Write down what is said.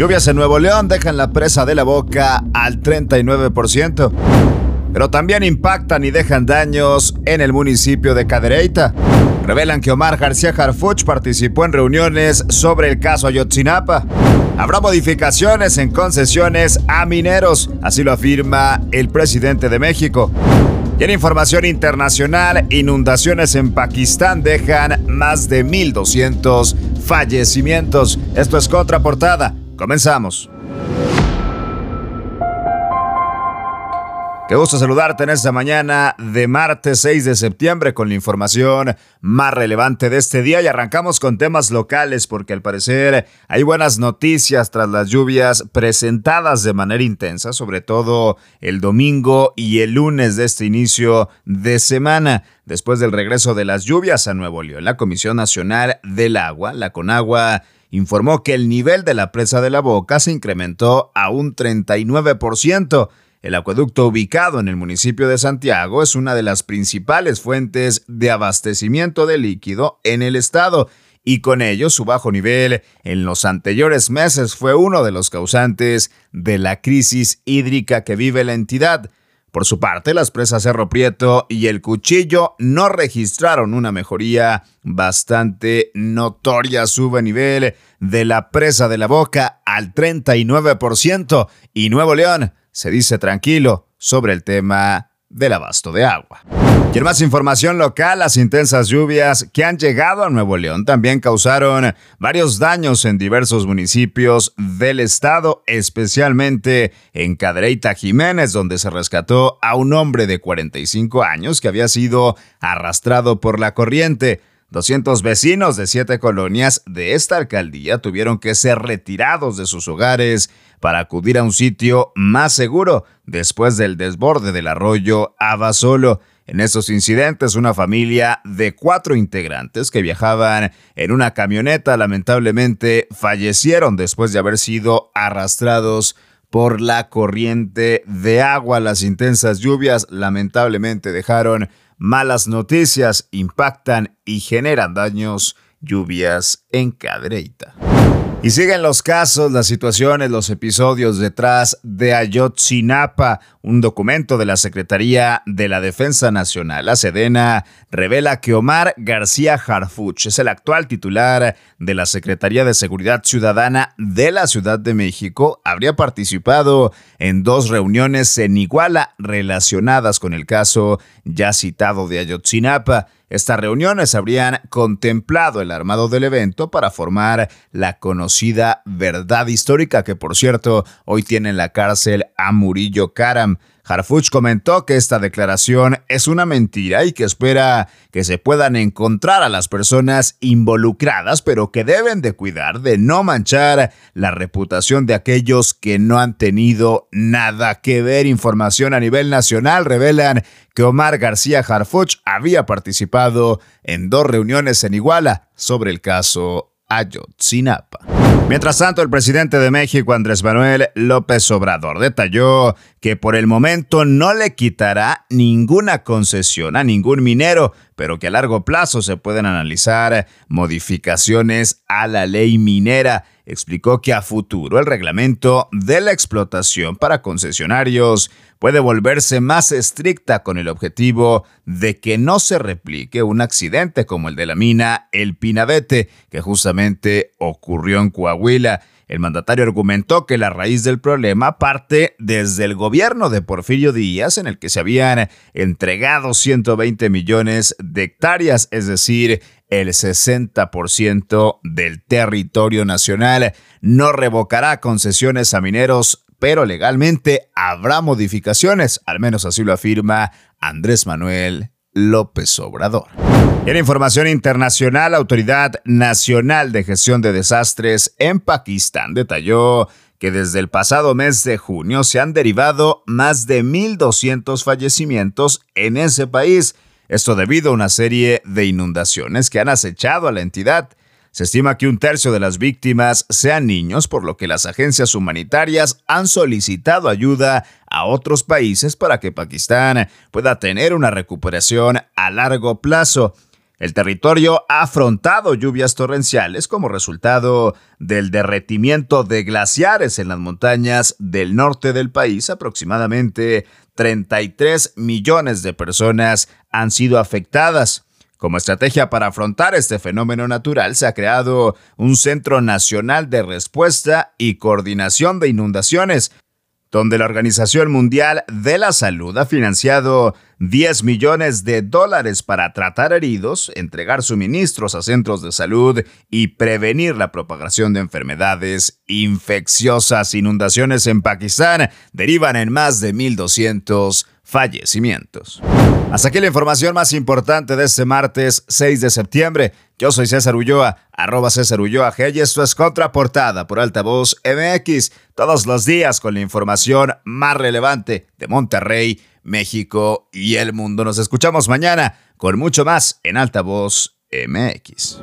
Lluvias en Nuevo León dejan la presa de la boca al 39%, pero también impactan y dejan daños en el municipio de Cadereyta. Revelan que Omar García Harfuch participó en reuniones sobre el caso Ayotzinapa. Habrá modificaciones en concesiones a mineros, así lo afirma el presidente de México. Y en información internacional, inundaciones en Pakistán dejan más de 1.200 fallecimientos. Esto es Contraportada. Comenzamos. Qué gusto saludarte en esta mañana de martes 6 de septiembre con la información más relevante de este día y arrancamos con temas locales porque al parecer hay buenas noticias tras las lluvias presentadas de manera intensa, sobre todo el domingo y el lunes de este inicio de semana. Después del regreso de las lluvias a Nuevo León, la Comisión Nacional del Agua, la CONAGUA, informó que el nivel de la presa de la Boca se incrementó a un 39%. El acueducto ubicado en el municipio de Santiago es una de las principales fuentes de abastecimiento de líquido en el estado y con ello su bajo nivel en los anteriores meses fue uno de los causantes de la crisis hídrica que vive la entidad. Por su parte, las presas Cerro Prieto y El Cuchillo no registraron una mejoría bastante notoria. Sube nivel de la presa de la Boca al 39% y Nuevo León se dice tranquilo sobre el tema del abasto de agua. Y en más información local, las intensas lluvias que han llegado a Nuevo León también causaron varios daños en diversos municipios del estado, especialmente en Cadereyta Jiménez, donde se rescató a un hombre de 45 años que había sido arrastrado por la corriente. 200 vecinos de siete colonias de esta alcaldía tuvieron que ser retirados de sus hogares para acudir a un sitio más seguro después del desborde del arroyo Abasolo. En estos incidentes, una familia de cuatro integrantes que viajaban en una camioneta lamentablemente fallecieron después de haber sido arrastrados por la corriente de agua. Las intensas lluvias lamentablemente dejaron malas noticias impactan y generan daños, lluvias en Cadreita. Y siguen los casos, las situaciones, los episodios detrás de Ayotzinapa. Un documento de la Secretaría de la Defensa Nacional, la Sedena, revela que Omar García Harfuch es el actual titular de la Secretaría de Seguridad Ciudadana de la Ciudad de México. Habría participado en dos reuniones en Iguala relacionadas con el caso ya citado de Ayotzinapa. Estas reuniones habrían contemplado el armado del evento para formar la conocida verdad histórica que, por cierto, hoy tiene en la cárcel a Murillo Karam. Harfuch comentó que esta declaración es una mentira y que espera que se puedan encontrar a las personas involucradas, pero que deben de cuidar de no manchar la reputación de aquellos que no han tenido nada que ver. Información a nivel nacional revelan que Omar García Harfuch había participado en dos reuniones en Iguala sobre el caso Ayotzinapa. Mientras tanto, el presidente de México, Andrés Manuel López Obrador, detalló que por el momento no le quitará ninguna concesión a ningún minero, pero que a largo plazo se pueden analizar modificaciones a la ley minera. Explicó que a futuro el reglamento de la explotación para concesionarios puede volverse más estricta con el objetivo de que no se replique un accidente como el de la mina El Pinabete, que justamente ocurrió en Coahuila. El mandatario argumentó que la raíz del problema parte desde el gobierno de Porfirio Díaz, en el que se habían entregado 120 millones de hectáreas, es decir, el 60% del territorio nacional. No revocará concesiones a mineros, pero legalmente habrá modificaciones, al menos así lo afirma Andrés Manuel López Obrador. En información internacional, la Autoridad Nacional de Gestión de Desastres en Pakistán detalló que desde el pasado mes de junio se han derivado más de 1.200 fallecimientos en ese país. Esto debido a una serie de inundaciones que han acechado a la entidad. Se estima que un tercio de las víctimas sean niños, por lo que las agencias humanitarias han solicitado ayuda a otros países para que Pakistán pueda tener una recuperación a largo plazo. El territorio ha afrontado lluvias torrenciales como resultado del derretimiento de glaciares en las montañas del norte del país. Aproximadamente 33 millones de personas han sido afectadas. Como estrategia para afrontar este fenómeno natural, se ha creado un Centro Nacional de Respuesta y Coordinación de Inundaciones, donde la Organización Mundial de la Salud ha financiado 10 millones de dólares para tratar heridos, entregar suministros a centros de salud y prevenir la propagación de enfermedades infecciosas. Inundaciones en Pakistán derivan en más de 1.200 fallecimientos. Hasta aquí la información más importante de este martes 6 de septiembre. Yo soy César Ulloa, arroba César Ulloa G y esto es Contraportada por Altavoz MX, todos los días con la información más relevante de Monterrey, México y el mundo. Nos escuchamos mañana con mucho más en Altavoz MX.